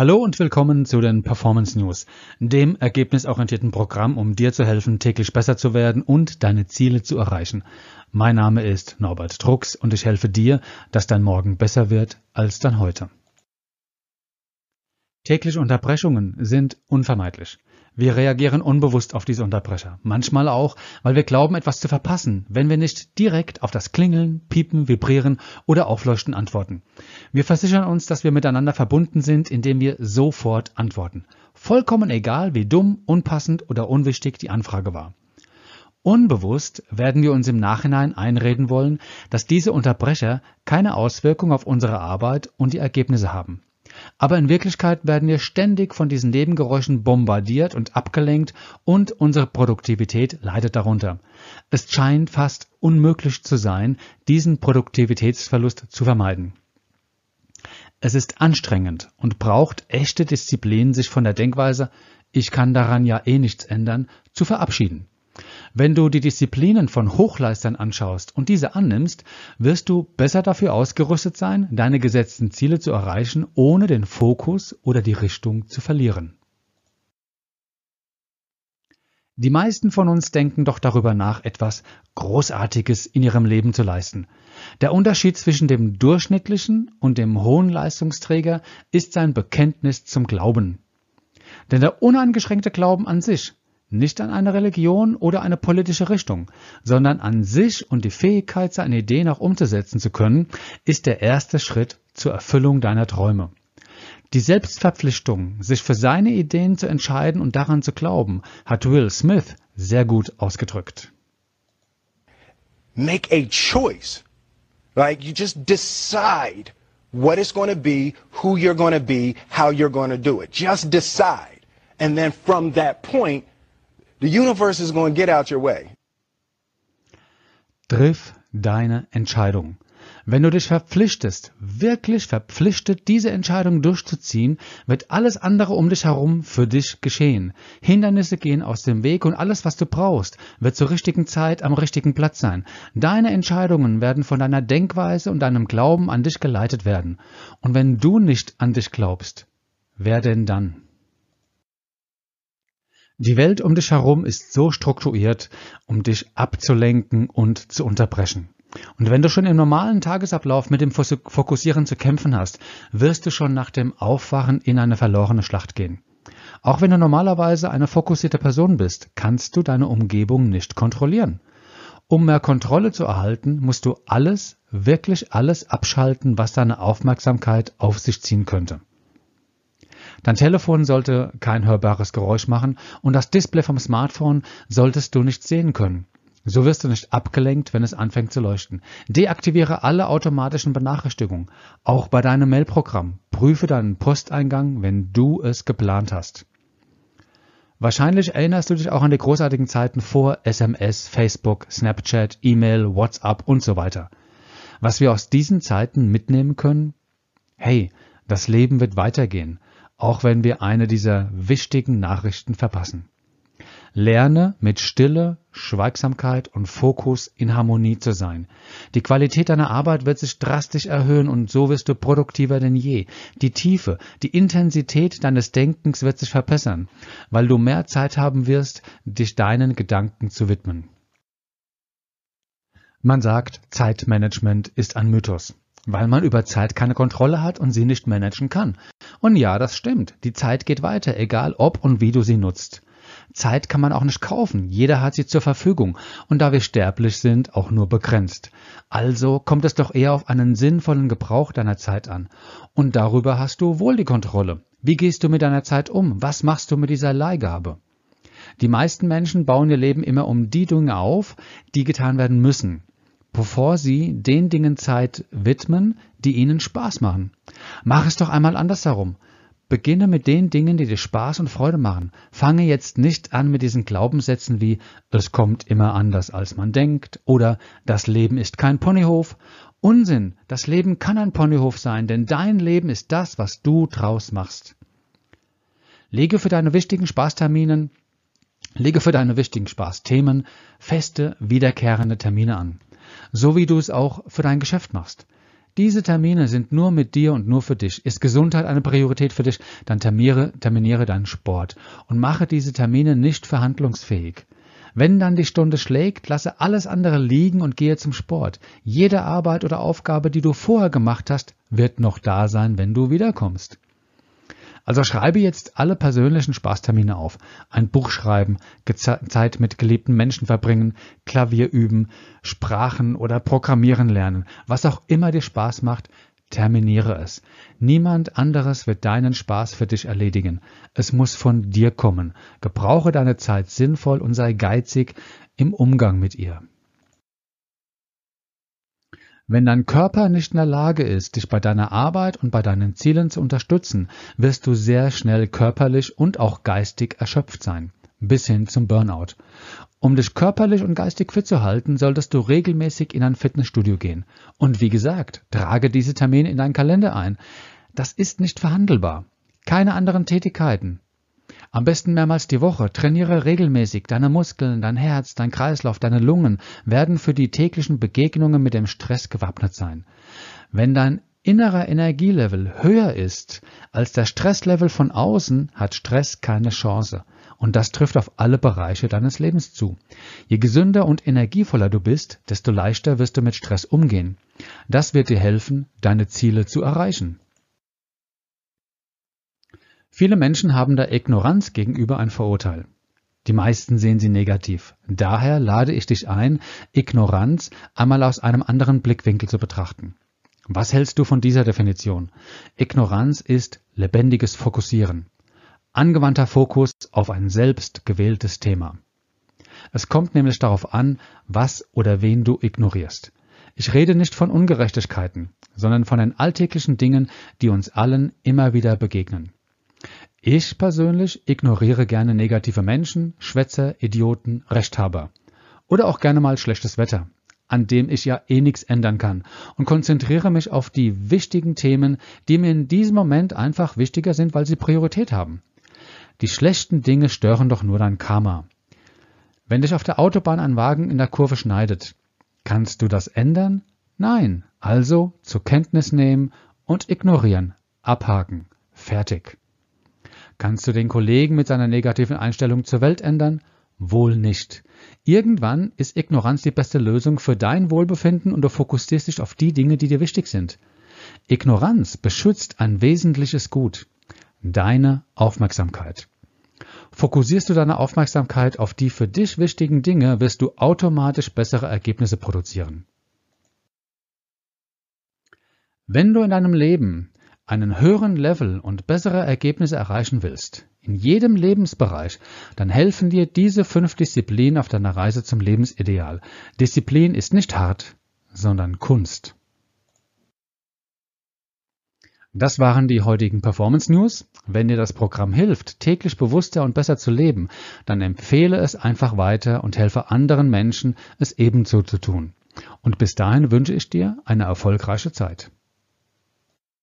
Hallo und willkommen zu den Performance News, dem ergebnisorientierten Programm, um dir zu helfen, täglich besser zu werden und deine Ziele zu erreichen. Mein Name ist Norbert Drucks und ich helfe dir, dass dein Morgen besser wird als dein heute. Tägliche Unterbrechungen sind unvermeidlich. Wir reagieren unbewusst auf diese Unterbrecher. Manchmal auch, weil wir glauben, etwas zu verpassen, wenn wir nicht direkt auf das Klingeln, Piepen, Vibrieren oder Aufleuchten antworten. Wir versichern uns, dass wir miteinander verbunden sind, indem wir sofort antworten. Vollkommen egal, wie dumm, unpassend oder unwichtig die Anfrage war. Unbewusst werden wir uns im Nachhinein einreden wollen, dass diese Unterbrecher keine Auswirkung auf unsere Arbeit und die Ergebnisse haben. Aber in Wirklichkeit werden wir ständig von diesen Nebengeräuschen bombardiert und abgelenkt und unsere Produktivität leidet darunter. Es scheint fast unmöglich zu sein, diesen Produktivitätsverlust zu vermeiden. Es ist anstrengend und braucht echte Disziplin, sich von der Denkweise, ich kann daran ja eh nichts ändern, zu verabschieden. Wenn du die Disziplinen von Hochleistern anschaust und diese annimmst, wirst du besser dafür ausgerüstet sein, deine gesetzten Ziele zu erreichen, ohne den Fokus oder die Richtung zu verlieren. Die meisten von uns denken doch darüber nach, etwas Großartiges in ihrem Leben zu leisten. Der Unterschied zwischen dem durchschnittlichen und dem hohen Leistungsträger ist sein Bekenntnis zum Glauben. Denn der uneingeschränkte Glauben an sich nicht an eine Religion oder eine politische Richtung, sondern an sich und die Fähigkeit, seine Ideen auch umzusetzen zu können, ist der erste Schritt zur Erfüllung deiner Träume. Die Selbstverpflichtung, sich für seine Ideen zu entscheiden und daran zu glauben, hat Will Smith sehr gut ausgedrückt. Make a choice. Like you just decide what it's going to be, who you're going to be, how you're going to do it. Just decide. And then from that point, The universe is going to get out your way. Triff deine Entscheidung. Wenn du dich verpflichtest, wirklich verpflichtet, diese Entscheidung durchzuziehen, wird alles andere um dich herum für dich geschehen. Hindernisse gehen aus dem Weg und alles, was du brauchst, wird zur richtigen Zeit am richtigen Platz sein. Deine Entscheidungen werden von deiner Denkweise und deinem Glauben an dich geleitet werden. Und wenn du nicht an dich glaubst, wer denn dann? Die Welt um dich herum ist so strukturiert, um dich abzulenken und zu unterbrechen. Und wenn du schon im normalen Tagesablauf mit dem Fokussieren zu kämpfen hast, wirst du schon nach dem Aufwachen in eine verlorene Schlacht gehen. Auch wenn du normalerweise eine fokussierte Person bist, kannst du deine Umgebung nicht kontrollieren. Um mehr Kontrolle zu erhalten, musst du alles, wirklich alles abschalten, was deine Aufmerksamkeit auf sich ziehen könnte. Dein Telefon sollte kein hörbares Geräusch machen und das Display vom Smartphone solltest du nicht sehen können. So wirst du nicht abgelenkt, wenn es anfängt zu leuchten. Deaktiviere alle automatischen Benachrichtigungen, auch bei deinem Mailprogramm. Prüfe deinen Posteingang, wenn du es geplant hast. Wahrscheinlich erinnerst du dich auch an die großartigen Zeiten vor SMS, Facebook, Snapchat, E-Mail, WhatsApp und so weiter. Was wir aus diesen Zeiten mitnehmen können? Hey, das Leben wird weitergehen auch wenn wir eine dieser wichtigen Nachrichten verpassen. Lerne mit Stille, Schweigsamkeit und Fokus in Harmonie zu sein. Die Qualität deiner Arbeit wird sich drastisch erhöhen und so wirst du produktiver denn je. Die Tiefe, die Intensität deines Denkens wird sich verbessern, weil du mehr Zeit haben wirst, dich deinen Gedanken zu widmen. Man sagt, Zeitmanagement ist ein Mythos, weil man über Zeit keine Kontrolle hat und sie nicht managen kann. Und ja, das stimmt. Die Zeit geht weiter, egal ob und wie du sie nutzt. Zeit kann man auch nicht kaufen. Jeder hat sie zur Verfügung. Und da wir sterblich sind, auch nur begrenzt. Also kommt es doch eher auf einen sinnvollen Gebrauch deiner Zeit an. Und darüber hast du wohl die Kontrolle. Wie gehst du mit deiner Zeit um? Was machst du mit dieser Leihgabe? Die meisten Menschen bauen ihr Leben immer um die Dinge auf, die getan werden müssen bevor sie den Dingen Zeit widmen, die ihnen Spaß machen. Mach es doch einmal andersherum. Beginne mit den Dingen, die dir Spaß und Freude machen. Fange jetzt nicht an mit diesen Glaubenssätzen wie es kommt immer anders als man denkt oder das Leben ist kein Ponyhof. Unsinn, das Leben kann ein Ponyhof sein, denn dein Leben ist das, was du draus machst. Lege für deine wichtigen Spaßterminen, lege für deine wichtigen Spaßthemen feste, wiederkehrende Termine an so wie du es auch für dein Geschäft machst. Diese Termine sind nur mit dir und nur für dich. Ist Gesundheit eine Priorität für dich, dann terminiere, terminiere deinen Sport und mache diese Termine nicht verhandlungsfähig. Wenn dann die Stunde schlägt, lasse alles andere liegen und gehe zum Sport. Jede Arbeit oder Aufgabe, die du vorher gemacht hast, wird noch da sein, wenn du wiederkommst. Also schreibe jetzt alle persönlichen Spaßtermine auf. Ein Buch schreiben, Zeit mit geliebten Menschen verbringen, Klavier üben, Sprachen oder Programmieren lernen. Was auch immer dir Spaß macht, terminiere es. Niemand anderes wird deinen Spaß für dich erledigen. Es muss von dir kommen. Gebrauche deine Zeit sinnvoll und sei geizig im Umgang mit ihr. Wenn dein Körper nicht in der Lage ist, dich bei deiner Arbeit und bei deinen Zielen zu unterstützen, wirst du sehr schnell körperlich und auch geistig erschöpft sein, bis hin zum Burnout. Um dich körperlich und geistig fit zu halten, solltest du regelmäßig in ein Fitnessstudio gehen. Und wie gesagt, trage diese Termine in deinen Kalender ein. Das ist nicht verhandelbar. Keine anderen Tätigkeiten, am besten mehrmals die Woche. Trainiere regelmäßig. Deine Muskeln, dein Herz, dein Kreislauf, deine Lungen werden für die täglichen Begegnungen mit dem Stress gewappnet sein. Wenn dein innerer Energielevel höher ist als der Stresslevel von außen, hat Stress keine Chance. Und das trifft auf alle Bereiche deines Lebens zu. Je gesünder und energievoller du bist, desto leichter wirst du mit Stress umgehen. Das wird dir helfen, deine Ziele zu erreichen. Viele Menschen haben der Ignoranz gegenüber ein Vorurteil. Die meisten sehen sie negativ. Daher lade ich dich ein, Ignoranz einmal aus einem anderen Blickwinkel zu betrachten. Was hältst du von dieser Definition? Ignoranz ist lebendiges Fokussieren. Angewandter Fokus auf ein selbst gewähltes Thema. Es kommt nämlich darauf an, was oder wen du ignorierst. Ich rede nicht von Ungerechtigkeiten, sondern von den alltäglichen Dingen, die uns allen immer wieder begegnen. Ich persönlich ignoriere gerne negative Menschen, Schwätzer, Idioten, Rechthaber. Oder auch gerne mal schlechtes Wetter, an dem ich ja eh nichts ändern kann und konzentriere mich auf die wichtigen Themen, die mir in diesem Moment einfach wichtiger sind, weil sie Priorität haben. Die schlechten Dinge stören doch nur dein Karma. Wenn dich auf der Autobahn ein Wagen in der Kurve schneidet, kannst du das ändern? Nein. Also zur Kenntnis nehmen und ignorieren. Abhaken. Fertig. Kannst du den Kollegen mit seiner negativen Einstellung zur Welt ändern? Wohl nicht. Irgendwann ist Ignoranz die beste Lösung für dein Wohlbefinden und du fokussierst dich auf die Dinge, die dir wichtig sind. Ignoranz beschützt ein wesentliches Gut, deine Aufmerksamkeit. Fokussierst du deine Aufmerksamkeit auf die für dich wichtigen Dinge, wirst du automatisch bessere Ergebnisse produzieren. Wenn du in deinem Leben einen höheren Level und bessere Ergebnisse erreichen willst, in jedem Lebensbereich, dann helfen dir diese fünf Disziplinen auf deiner Reise zum Lebensideal. Disziplin ist nicht hart, sondern Kunst. Das waren die heutigen Performance News. Wenn dir das Programm hilft, täglich bewusster und besser zu leben, dann empfehle es einfach weiter und helfe anderen Menschen, es ebenso zu tun. Und bis dahin wünsche ich dir eine erfolgreiche Zeit.